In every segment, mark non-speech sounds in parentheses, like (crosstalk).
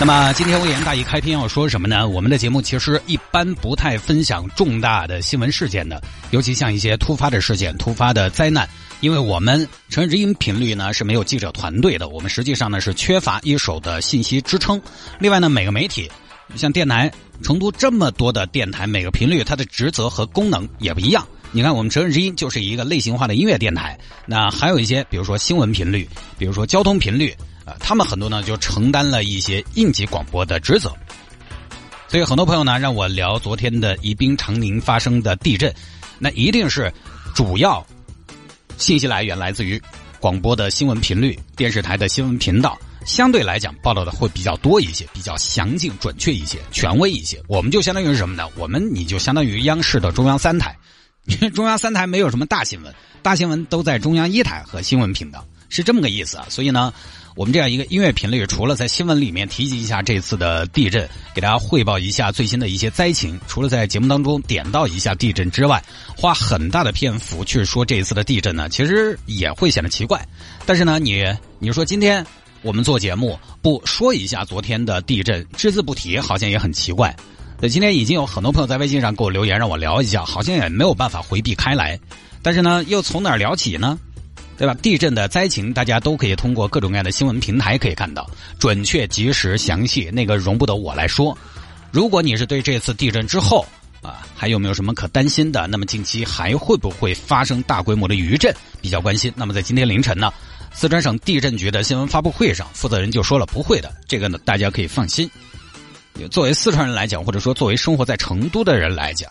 那么今天微言大义开篇要说什么呢？我们的节目其实一般不太分享重大的新闻事件的，尤其像一些突发的事件、突发的灾难，因为我们成人之音频率呢是没有记者团队的，我们实际上呢是缺乏一手的信息支撑。另外呢，每个媒体像电台，成都这么多的电台，每个频率它的职责和功能也不一样。你看，我们成人之音就是一个类型化的音乐电台，那还有一些，比如说新闻频率，比如说交通频率。啊，他们很多呢就承担了一些应急广播的职责，所以很多朋友呢让我聊昨天的宜宾长宁发生的地震，那一定是主要信息来源来自于广播的新闻频率、电视台的新闻频道，相对来讲报道的会比较多一些，比较详尽、准确一些、权威一些。我们就相当于是什么呢？我们你就相当于央视的中央三台，因 (laughs) 为中央三台没有什么大新闻，大新闻都在中央一台和新闻频道，是这么个意思啊。所以呢。我们这样一个音乐频率，除了在新闻里面提及一下这次的地震，给大家汇报一下最新的一些灾情，除了在节目当中点到一下地震之外，花很大的篇幅去说这一次的地震呢，其实也会显得奇怪。但是呢，你你说今天我们做节目不说一下昨天的地震，只字不提，好像也很奇怪。那今天已经有很多朋友在微信上给我留言，让我聊一下，好像也没有办法回避开来。但是呢，又从哪儿聊起呢？对吧？地震的灾情，大家都可以通过各种各样的新闻平台可以看到，准确、及时、详细，那个容不得我来说。如果你是对这次地震之后啊，还有没有什么可担心的？那么近期还会不会发生大规模的余震？比较关心。那么在今天凌晨呢，四川省地震局的新闻发布会上，负责人就说了不会的，这个呢大家可以放心。作为四川人来讲，或者说作为生活在成都的人来讲。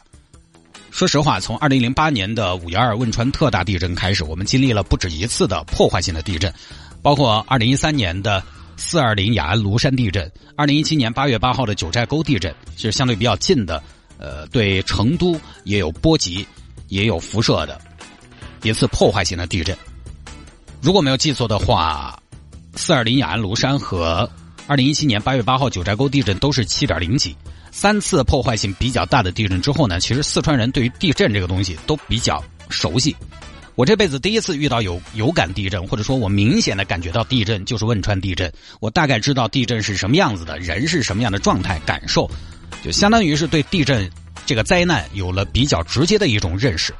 说实话，从二零零八年的五幺二汶川特大地震开始，我们经历了不止一次的破坏性的地震，包括二零一三年的四二零雅安庐山地震，二零一七年八月八号的九寨沟地震，是相对比较近的，呃，对成都也有波及、也有辐射的一次破坏性的地震。如果没有记错的话，四二零雅安庐山和二零一七年八月八号九寨沟地震都是七点零级。三次破坏性比较大的地震之后呢，其实四川人对于地震这个东西都比较熟悉。我这辈子第一次遇到有有感地震，或者说我明显的感觉到地震，就是汶川地震。我大概知道地震是什么样子的，人是什么样的状态感受，就相当于是对地震这个灾难有了比较直接的一种认识。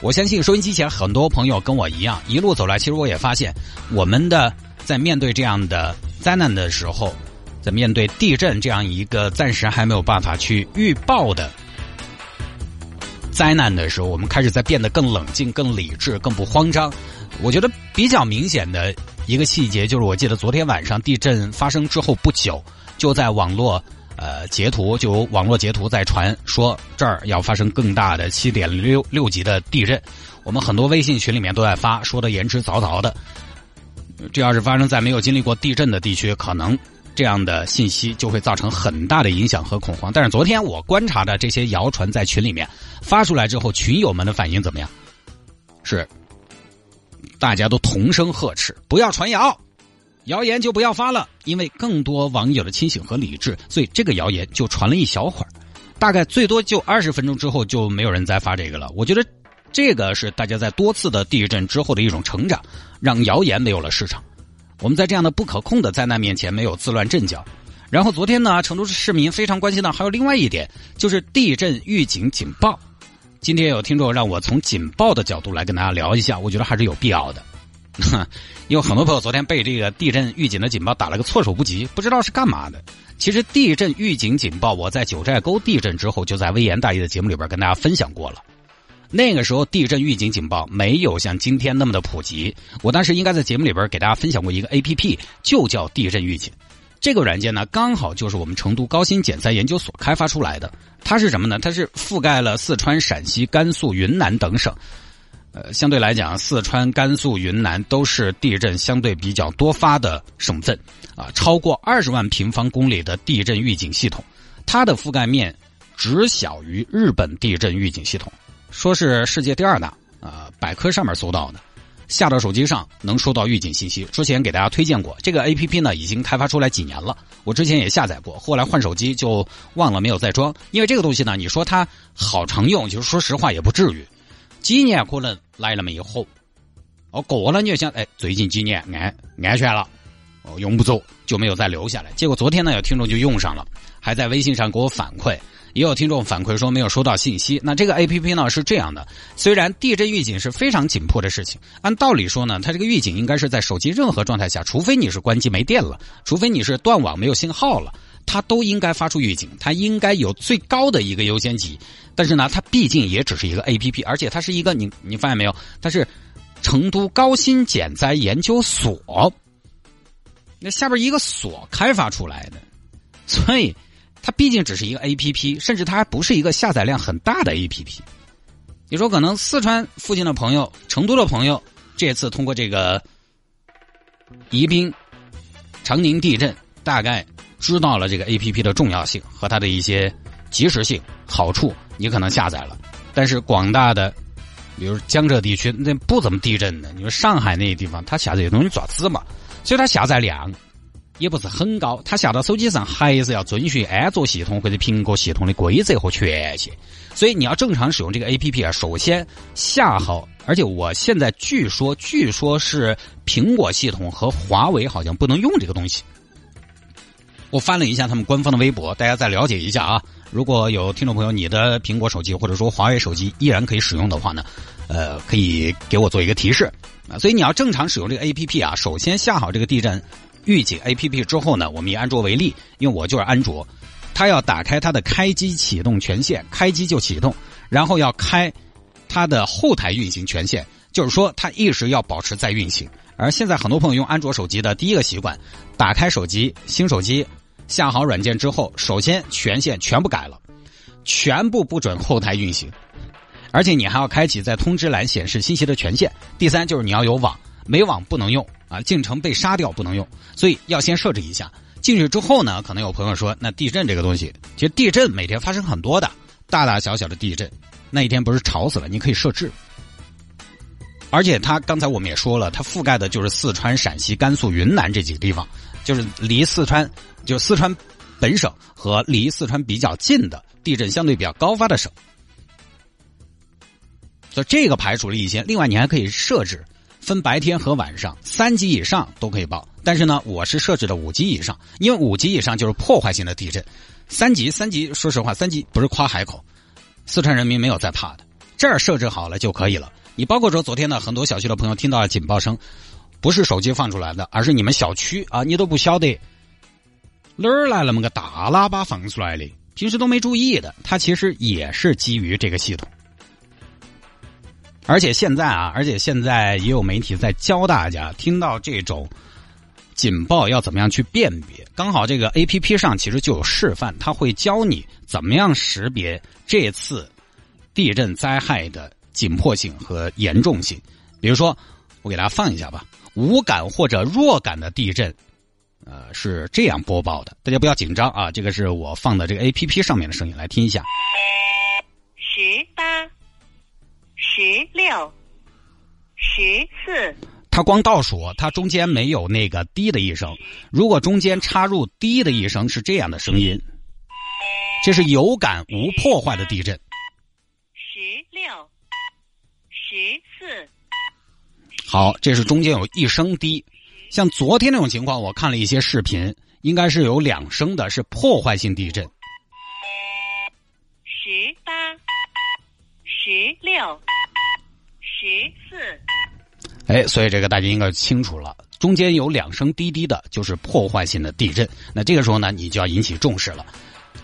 我相信收音机前很多朋友跟我一样，一路走来，其实我也发现，我们的在面对这样的灾难的时候。在面对地震这样一个暂时还没有办法去预报的灾难的时候，我们开始在变得更冷静、更理智、更不慌张。我觉得比较明显的一个细节就是，我记得昨天晚上地震发生之后不久，就在网络呃截图，就有网络截图在传说这儿要发生更大的七点六六级的地震。我们很多微信群里面都在发，说的言之凿凿的。这要是发生在没有经历过地震的地区，可能。这样的信息就会造成很大的影响和恐慌。但是昨天我观察的这些谣传在群里面发出来之后，群友们的反应怎么样？是大家都同声呵斥，不要传谣，谣言就不要发了。因为更多网友的清醒和理智，所以这个谣言就传了一小会儿，大概最多就二十分钟之后就没有人再发这个了。我觉得这个是大家在多次的地震之后的一种成长，让谣言没有了市场。我们在这样的不可控的灾难面前没有自乱阵脚，然后昨天呢，成都市市民非常关心的还有另外一点，就是地震预警警报。今天有听众让我从警报的角度来跟大家聊一下，我觉得还是有必要的。因为很多朋友昨天被这个地震预警的警报打了个措手不及，不知道是干嘛的。其实地震预警警报，我在九寨沟地震之后就在微言大义的节目里边跟大家分享过了。那个时候地震预警警报没有像今天那么的普及，我当时应该在节目里边给大家分享过一个 A P P，就叫地震预警。这个软件呢，刚好就是我们成都高新减灾研究所开发出来的。它是什么呢？它是覆盖了四川、陕西、甘肃、云南等省。呃，相对来讲，四川、甘肃、云南都是地震相对比较多发的省份啊，超过二十万平方公里的地震预警系统，它的覆盖面。只小于日本地震预警系统，说是世界第二大啊，百科上面搜到的。下到手机上能收到预警信息。之前给大家推荐过这个 A P P 呢，已经开发出来几年了。我之前也下载过，后来换手机就忘了没有再装。因为这个东西呢，你说它好常用，就是说实话也不至于。几年可能来了没有火，哦过了你就想，哎，最近几年安安全了，哦用不着就没有再留下来。结果昨天呢，有听众就用上了，还在微信上给我反馈。也有听众反馈说没有收到信息。那这个 A P P 呢是这样的：虽然地震预警是非常紧迫的事情，按道理说呢，它这个预警应该是在手机任何状态下，除非你是关机没电了，除非你是断网没有信号了，它都应该发出预警，它应该有最高的一个优先级。但是呢，它毕竟也只是一个 A P P，而且它是一个你你发现没有？它是成都高新减灾研究所，那下边一个所开发出来的，所以。它毕竟只是一个 A P P，甚至它还不是一个下载量很大的 A P P。你说可能四川附近的朋友、成都的朋友，这次通过这个宜宾、长宁地震，大概知道了这个 A P P 的重要性和它的一些及时性、好处，你可能下载了。但是广大的，比如江浙地区那不怎么地震的，你说上海那些地方，它下载东西爪子嘛？所以它下载量。也不是很高，它下到手机上还是要遵循安卓系统或者苹果系统的规则和权限。所以你要正常使用这个 A P P 啊，首先下好。而且我现在据说，据说是苹果系统和华为好像不能用这个东西。我翻了一下他们官方的微博，大家再了解一下啊。如果有听众朋友，你的苹果手机或者说华为手机依然可以使用的话呢，呃，可以给我做一个提示啊。所以你要正常使用这个 A P P 啊，首先下好这个地震。预警 A P P 之后呢，我们以安卓为例，因为我就是安卓，它要打开它的开机启动权限，开机就启动，然后要开它的后台运行权限，就是说它一直要保持在运行。而现在很多朋友用安卓手机的第一个习惯，打开手机，新手机下好软件之后，首先权限全部改了，全部不准后台运行，而且你还要开启在通知栏显示信息的权限。第三就是你要有网。没网不能用啊，进程被杀掉不能用，所以要先设置一下。进去之后呢，可能有朋友说，那地震这个东西，其实地震每天发生很多的，大大小小的地震，那一天不是吵死了？你可以设置。而且它刚才我们也说了，它覆盖的就是四川、陕西、甘肃、云南这几个地方，就是离四川就四川本省和离四川比较近的地震相对比较高发的省。所以这个排除了一些，另外你还可以设置。分白天和晚上，三级以上都可以报。但是呢，我是设置的五级以上，因为五级以上就是破坏性的地震。三级，三级，说实话，三级不是夸海口，四川人民没有在怕的。这儿设置好了就可以了。你包括说昨天呢，很多小区的朋友听到了警报声，不是手机放出来的，而是你们小区啊，你都不晓得哪儿来那么个大喇叭放出来的，平时都没注意的，它其实也是基于这个系统。而且现在啊，而且现在也有媒体在教大家，听到这种警报要怎么样去辨别。刚好这个 A P P 上其实就有示范，他会教你怎么样识别这次地震灾害的紧迫性和严重性。比如说，我给大家放一下吧，无感或者弱感的地震，呃，是这样播报的。大家不要紧张啊，这个是我放的这个 A P P 上面的声音，来听一下。十。十六，十四，它光倒数，它中间没有那个“滴”的一声。如果中间插入“滴”的一声，是这样的声音。这是有感无破坏的地震。十六，十四。好，这是中间有一声“滴”。像昨天那种情况，我看了一些视频，应该是有两声的，是破坏性地震。十八，十六。十次，哎，所以这个大家应该清楚了。中间有两声滴滴的，就是破坏性的地震。那这个时候呢，你就要引起重视了。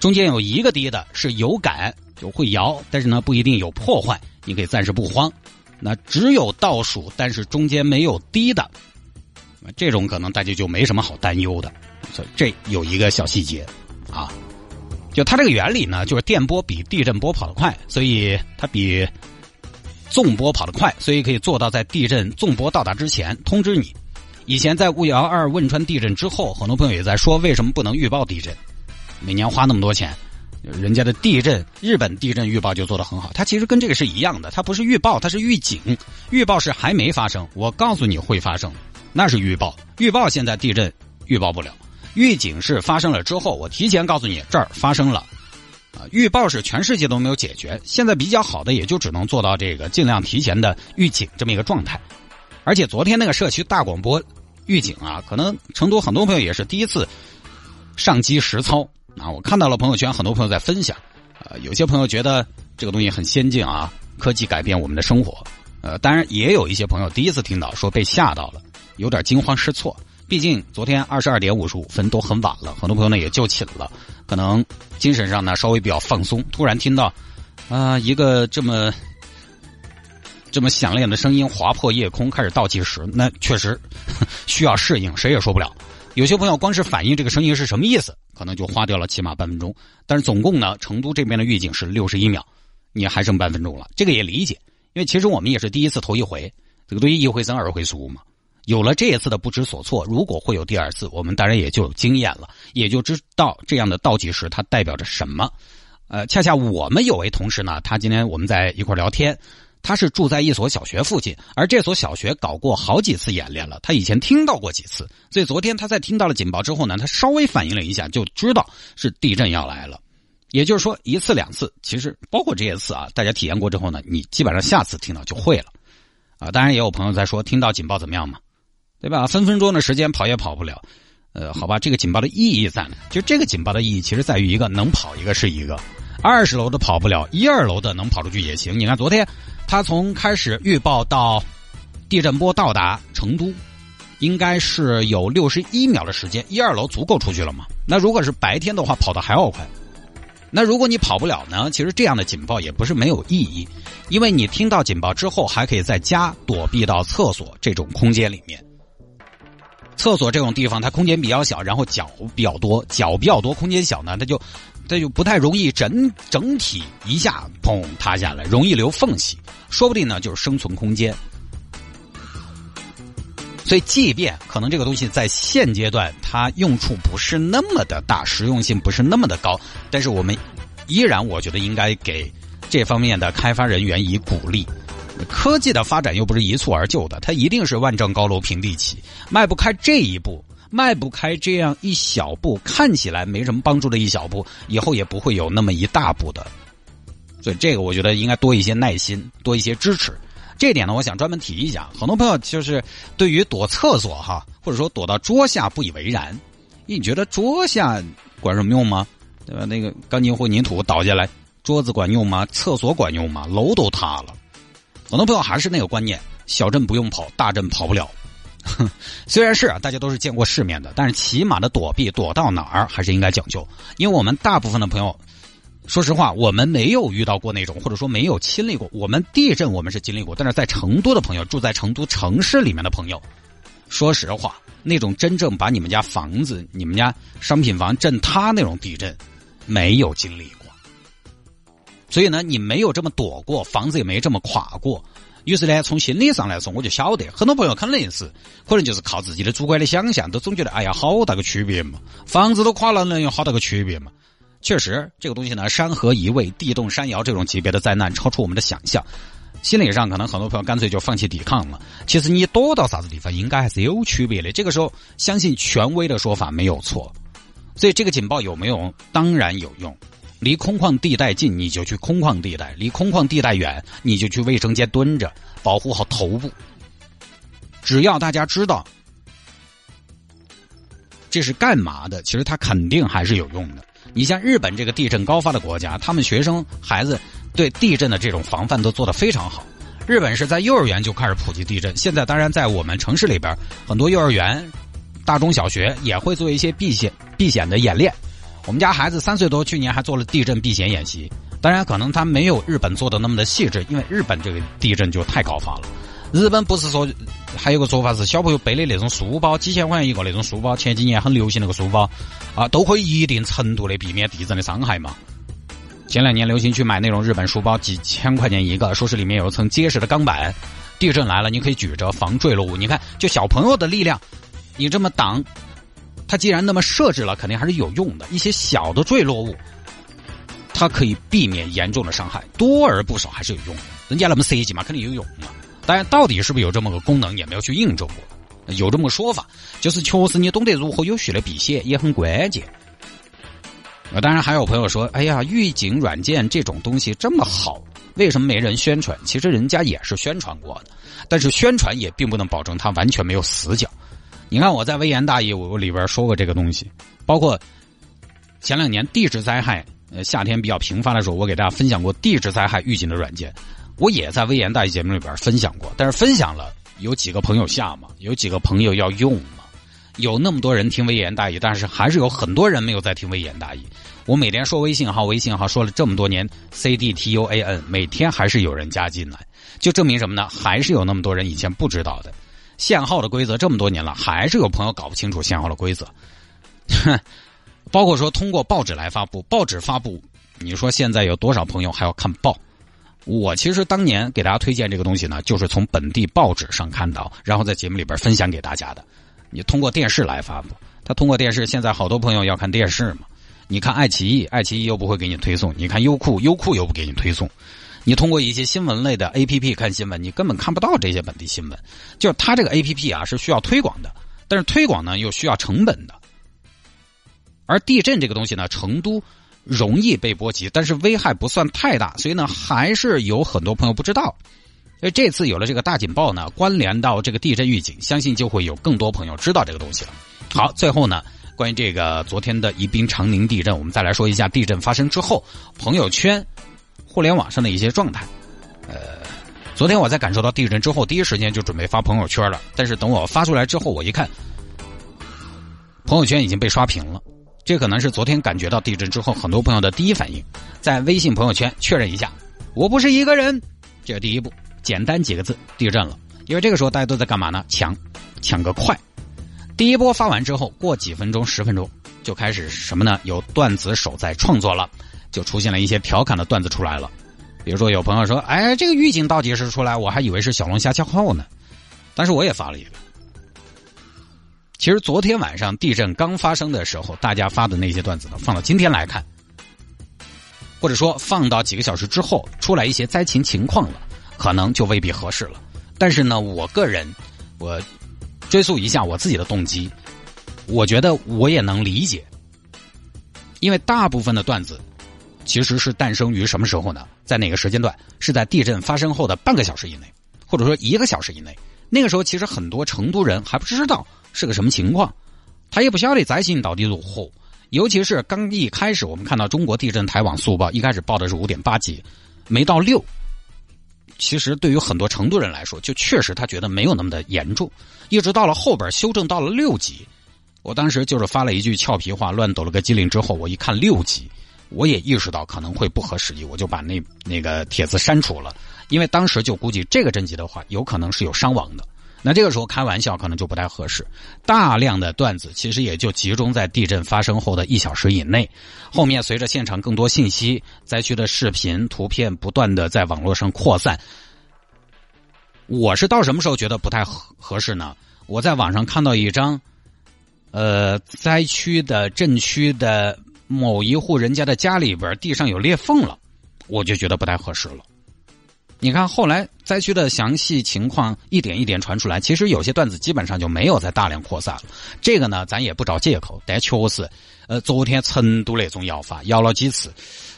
中间有一个滴的，是有感就会摇，但是呢不一定有破坏，你可以暂时不慌。那只有倒数，但是中间没有滴的，这种可能大家就没什么好担忧的。所以这有一个小细节啊，就它这个原理呢，就是电波比地震波跑得快，所以它比。纵波跑得快，所以可以做到在地震纵波到达之前通知你。以前在五幺二汶川地震之后，很多朋友也在说为什么不能预报地震？每年花那么多钱，人家的地震，日本地震预报就做得很好。它其实跟这个是一样的，它不是预报，它是预警。预报是还没发生，我告诉你会发生，那是预报。预报现在地震预报不了，预警是发生了之后，我提前告诉你这儿发生了。啊，预报是全世界都没有解决，现在比较好的也就只能做到这个尽量提前的预警这么一个状态。而且昨天那个社区大广播预警啊，可能成都很多朋友也是第一次上机实操。啊，我看到了朋友圈，很多朋友在分享，呃，有些朋友觉得这个东西很先进啊，科技改变我们的生活，呃，当然也有一些朋友第一次听到，说被吓到了，有点惊慌失措。毕竟昨天二十二点五十五分都很晚了，很多朋友呢也就寝了，可能精神上呢稍微比较放松，突然听到啊一个这么这么响亮的声音划破夜空，开始倒计时，那确实 (laughs) 需要适应，谁也说不了。有些朋友光是反映这个声音是什么意思。可能就花掉了起码半分钟，但是总共呢，成都这边的预警是六十一秒，你还剩半分钟了，这个也理解，因为其实我们也是第一次头一回，这个对于一回生二回熟嘛，有了这一次的不知所措，如果会有第二次，我们当然也就有经验了，也就知道这样的倒计时它代表着什么。呃，恰恰我们有位同事呢，他今天我们在一块聊天。他是住在一所小学附近，而这所小学搞过好几次演练了。他以前听到过几次，所以昨天他在听到了警报之后呢，他稍微反应了一下，就知道是地震要来了。也就是说，一次两次，其实包括这一次啊，大家体验过之后呢，你基本上下次听到就会了。啊，当然也有朋友在说，听到警报怎么样嘛？对吧？分分钟的时间跑也跑不了。呃，好吧，这个警报的意义在哪？就这个警报的意义，其实在于一个能跑一个是一个，二十楼的跑不了，一二楼的能跑出去也行。你看昨天。他从开始预报到地震波到达成都，应该是有六十一秒的时间。一二楼足够出去了吗？那如果是白天的话，跑得还要快。那如果你跑不了呢？其实这样的警报也不是没有意义，因为你听到警报之后，还可以在家躲避到厕所这种空间里面。厕所这种地方，它空间比较小，然后脚比较多，脚比较多，空间小呢，它就。它就不太容易整整体一下砰塌下来，容易留缝隙，说不定呢就是生存空间。所以，即便可能这个东西在现阶段它用处不是那么的大，实用性不是那么的高，但是我们依然我觉得应该给这方面的开发人员以鼓励。科技的发展又不是一蹴而就的，它一定是万丈高楼平地起，迈不开这一步。迈不开这样一小步，看起来没什么帮助的一小步，以后也不会有那么一大步的。所以这个我觉得应该多一些耐心，多一些支持。这点呢，我想专门提一下。很多朋友就是对于躲厕所哈，或者说躲到桌下不以为然。你觉得桌下管什么用吗？对吧？那个钢筋混凝土倒下来，桌子管用吗？厕所管用吗？楼都塌了。很多朋友还是那个观念：小镇不用跑，大镇跑不了。(laughs) 虽然是啊，大家都是见过世面的，但是起码的躲避躲到哪儿还是应该讲究。因为我们大部分的朋友，说实话，我们没有遇到过那种，或者说没有亲历过。我们地震我们是经历过，但是在成都的朋友，住在成都城市里面的朋友，说实话，那种真正把你们家房子、你们家商品房震塌那种地震，没有经历过。所以呢，你没有这么躲过，房子也没这么垮过。于是呢，从心理上来说，我就晓得很多朋友可能是，可能就是靠自己的主观的想象，都总觉得哎呀，好大个区别嘛，房子都垮了，能有好大个区别嘛？确实，这个东西呢，山河移位、地动山摇这种级别的灾难，超出我们的想象。心理上，可能很多朋友干脆就放弃抵抗了。其实你躲到啥子地方，应该还是有区别的。这个时候，相信权威的说法没有错。所以，这个警报有没有？当然有用。离空旷地带近，你就去空旷地带；离空旷地带远，你就去卫生间蹲着，保护好头部。只要大家知道这是干嘛的，其实它肯定还是有用的。你像日本这个地震高发的国家，他们学生孩子对地震的这种防范都做得非常好。日本是在幼儿园就开始普及地震，现在当然在我们城市里边，很多幼儿园、大中小学也会做一些避险避险的演练。我们家孩子三岁多，去年还做了地震避险演习。当然，可能他没有日本做的那么的细致，因为日本这个地震就太高发了。日本不是说还有个说法是小朋友背的那种书包，几千块钱一个那种书包，前几年很流行那个书包啊，都可以一定程度的避免地震的伤害嘛。前两年流行去买那种日本书包，几千块钱一个，说是里面有一层结实的钢板，地震来了你可以举着防坠落物。你看，就小朋友的力量，你这么挡。它既然那么设置了，肯定还是有用的。一些小的坠落物，它可以避免严重的伤害，多而不少还是有用的。人家那么设计嘛，肯定有用嘛。当然，到底是不是有这么个功能，也没有去印证过。有这么个说法，就是确实你懂得如何有序的避险也很关键。啊，当然还有朋友说，哎呀，预警软件这种东西这么好，为什么没人宣传？其实人家也是宣传过的，但是宣传也并不能保证它完全没有死角。你看我在微言大义我里边说过这个东西，包括前两年地质灾害，呃夏天比较频发的时候，我给大家分享过地质灾害预警的软件，我也在微言大义节目里边分享过。但是分享了，有几个朋友下嘛，有几个朋友要用嘛，有那么多人听微言大义，但是还是有很多人没有在听微言大义。我每天说微信号，微信号说了这么多年，C D T U A N，每天还是有人加进来，就证明什么呢？还是有那么多人以前不知道的。限号的规则这么多年了，还是有朋友搞不清楚限号的规则。哼 (laughs) 包括说通过报纸来发布，报纸发布，你说现在有多少朋友还要看报？我其实当年给大家推荐这个东西呢，就是从本地报纸上看到，然后在节目里边分享给大家的。你通过电视来发布，他通过电视，现在好多朋友要看电视嘛？你看爱奇艺，爱奇艺又不会给你推送；你看优酷，优酷又不给你推送。你通过一些新闻类的 A P P 看新闻，你根本看不到这些本地新闻。就是它这个 A P P 啊是需要推广的，但是推广呢又需要成本的。而地震这个东西呢，成都容易被波及，但是危害不算太大，所以呢还是有很多朋友不知道。所以这次有了这个大警报呢，关联到这个地震预警，相信就会有更多朋友知道这个东西了。好，最后呢，关于这个昨天的宜宾长宁地震，我们再来说一下地震发生之后朋友圈。互联网上的一些状态，呃，昨天我在感受到地震之后，第一时间就准备发朋友圈了。但是等我发出来之后，我一看，朋友圈已经被刷屏了。这可能是昨天感觉到地震之后，很多朋友的第一反应，在微信朋友圈确认一下，我不是一个人。这是第一步，简单几个字，地震了。因为这个时候大家都在干嘛呢？抢，抢个快。第一波发完之后，过几分钟、十分钟，就开始什么呢？有段子手在创作了。就出现了一些调侃的段子出来了，比如说有朋友说：“哎，这个预警倒计时出来，我还以为是小龙虾敲号呢。”但是我也发了一个。其实昨天晚上地震刚发生的时候，大家发的那些段子呢，放到今天来看，或者说放到几个小时之后出来一些灾情情况了，可能就未必合适了。但是呢，我个人，我追溯一下我自己的动机，我觉得我也能理解，因为大部分的段子。其实是诞生于什么时候呢？在哪个时间段？是在地震发生后的半个小时以内，或者说一个小时以内。那个时候，其实很多成都人还不知道是个什么情况，他也不晓得灾情到底如何。尤其是刚一开始，我们看到中国地震台网速报一开始报的是五点八级，没到六。其实对于很多成都人来说，就确实他觉得没有那么的严重。一直到了后边修正到了六级，我当时就是发了一句俏皮话，乱抖了个机灵之后，我一看六级。我也意识到可能会不合时宜，我就把那那个帖子删除了。因为当时就估计这个震级的话，有可能是有伤亡的。那这个时候开玩笑可能就不太合适。大量的段子其实也就集中在地震发生后的一小时以内。后面随着现场更多信息、灾区的视频、图片不断的在网络上扩散，我是到什么时候觉得不太合合适呢？我在网上看到一张，呃，灾区的震区的。某一户人家的家里边地上有裂缝了，我就觉得不太合适了。你看后来灾区的详细情况一点一点传出来，其实有些段子基本上就没有再大量扩散了。这个呢，咱也不找借口，但确实，呃，昨天成都那种摇法摇了几次，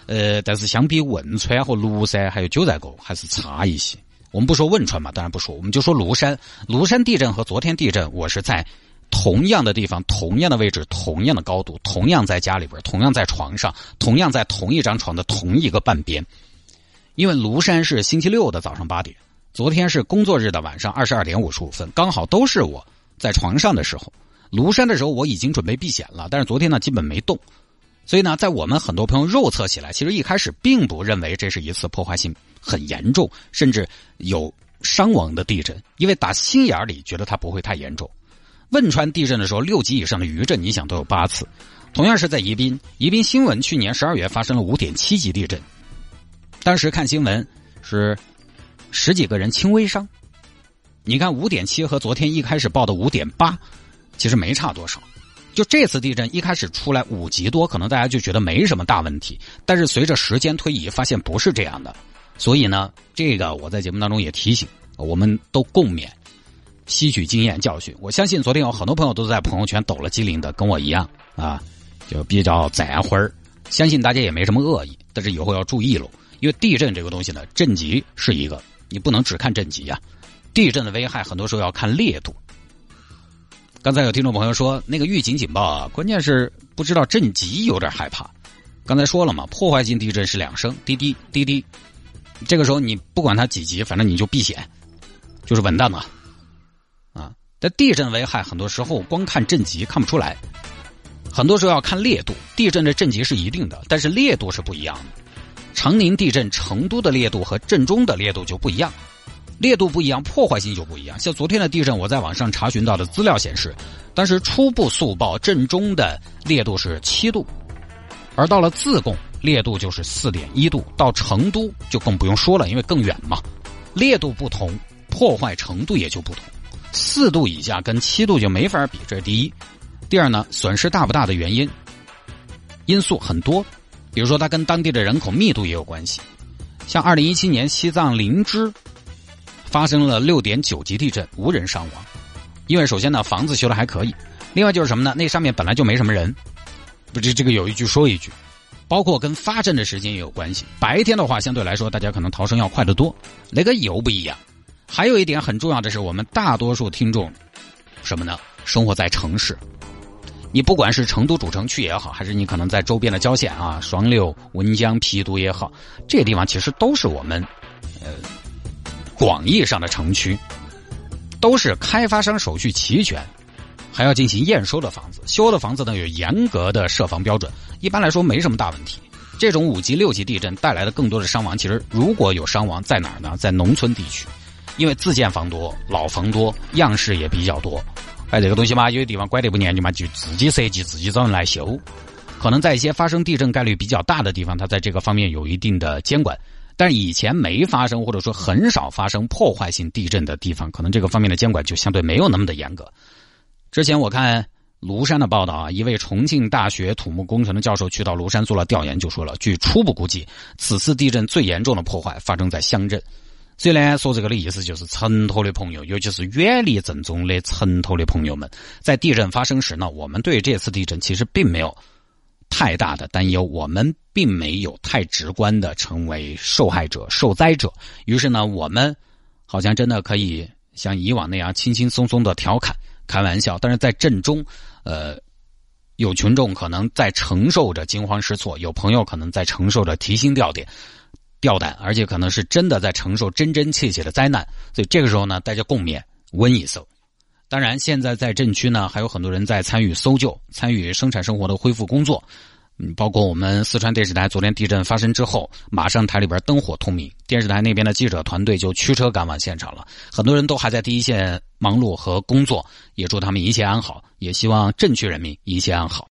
呃，但是相比汶川和庐山还有九寨沟还是差一些。我们不说汶川嘛，当然不说，我们就说庐山。庐山地震和昨天地震，我是在。同样的地方，同样的位置，同样的高度，同样在家里边，同样在床上，同样在同一张床的同一个半边。因为庐山是星期六的早上八点，昨天是工作日的晚上二十二点五十五分，刚好都是我在床上的时候。庐山的时候我已经准备避险了，但是昨天呢基本没动，所以呢，在我们很多朋友肉测起来，其实一开始并不认为这是一次破坏性很严重，甚至有伤亡的地震，因为打心眼里觉得它不会太严重。汶川地震的时候，六级以上的余震，你想都有八次。同样是在宜宾，宜宾新闻去年十二月发生了五点七级地震，当时看新闻是十几个人轻微伤。你看五点七和昨天一开始报的五点八，其实没差多少。就这次地震一开始出来五级多，可能大家就觉得没什么大问题。但是随着时间推移，发现不是这样的。所以呢，这个我在节目当中也提醒，我们都共勉，吸取经验教训。我相信昨天有很多朋友都在朋友圈抖了机灵的，跟我一样啊，就比较攒会儿。相信大家也没什么恶意，但是以后要注意喽，因为地震这个东西呢，震级是一个，你不能只看震级呀。地震的危害很多时候要看烈度。刚才有听众朋友说，那个预警警报啊，关键是不知道震级，有点害怕。刚才说了嘛，破坏性地震是两声，滴滴滴滴。这个时候你不管它几级，反正你就避险，就是稳当啊。啊，但地震危害很多时候光看震级看不出来，很多时候要看烈度。地震的震级是一定的，但是烈度是不一样的。长宁地震成都的烈度和震中的烈度就不一样。烈度不一样，破坏性就不一样。像昨天的地震，我在网上查询到的资料显示，当时初步速报震中的烈度是七度，而到了自贡烈度就是四点一度，到成都就更不用说了，因为更远嘛。烈度不同，破坏程度也就不同。四度以下跟七度就没法比，这是第一。第二呢，损失大不大的原因因素很多，比如说它跟当地的人口密度也有关系。像二零一七年西藏林芝。发生了六点九级地震，无人伤亡，因为首先呢房子修的还可以，另外就是什么呢？那上面本来就没什么人，不这这个有一句说一句，包括跟发震的时间也有关系。白天的话相对来说大家可能逃生要快得多，那个油不一样。还有一点很重要的是，我们大多数听众什么呢？生活在城市，你不管是成都主城区也好，还是你可能在周边的郊县啊，双流、温江、郫都也好，这地方其实都是我们呃。广义上的城区，都是开发商手续齐全，还要进行验收的房子。修的房子呢有严格的设防标准，一般来说没什么大问题。这种五级、六级地震带来的更多的伤亡，其实如果有伤亡在哪儿呢？在农村地区，因为自建房多、老房多、样式也比较多。哎，这个东西嘛，有些地方管得不严，你嘛就自己设计、自己找人来修。可能在一些发生地震概率比较大的地方，它在这个方面有一定的监管。但以前没发生或者说很少发生破坏性地震的地方，可能这个方面的监管就相对没有那么的严格。之前我看庐山的报道啊，一位重庆大学土木工程的教授去到庐山做了调研，就说了，据初步估计，此次地震最严重的破坏发生在乡镇。所以呢，说这个的意思就是，城头的朋友，尤其是远离震中的城头的朋友们，在地震发生时呢，我们对这次地震其实并没有。太大的担忧，我们并没有太直观的成为受害者、受灾者。于是呢，我们好像真的可以像以往那样轻轻松松的调侃、开玩笑。但是在震中，呃，有群众可能在承受着惊慌失措，有朋友可能在承受着提心吊胆、吊胆，而且可能是真的在承受真真切切的灾难。所以这个时候呢，大家共勉，温一搜。当然，现在在震区呢，还有很多人在参与搜救、参与生产生活的恢复工作。包括我们四川电视台，昨天地震发生之后，马上台里边灯火通明，电视台那边的记者团队就驱车赶往现场了。很多人都还在第一线忙碌和工作，也祝他们一切安好，也希望震区人民一切安好。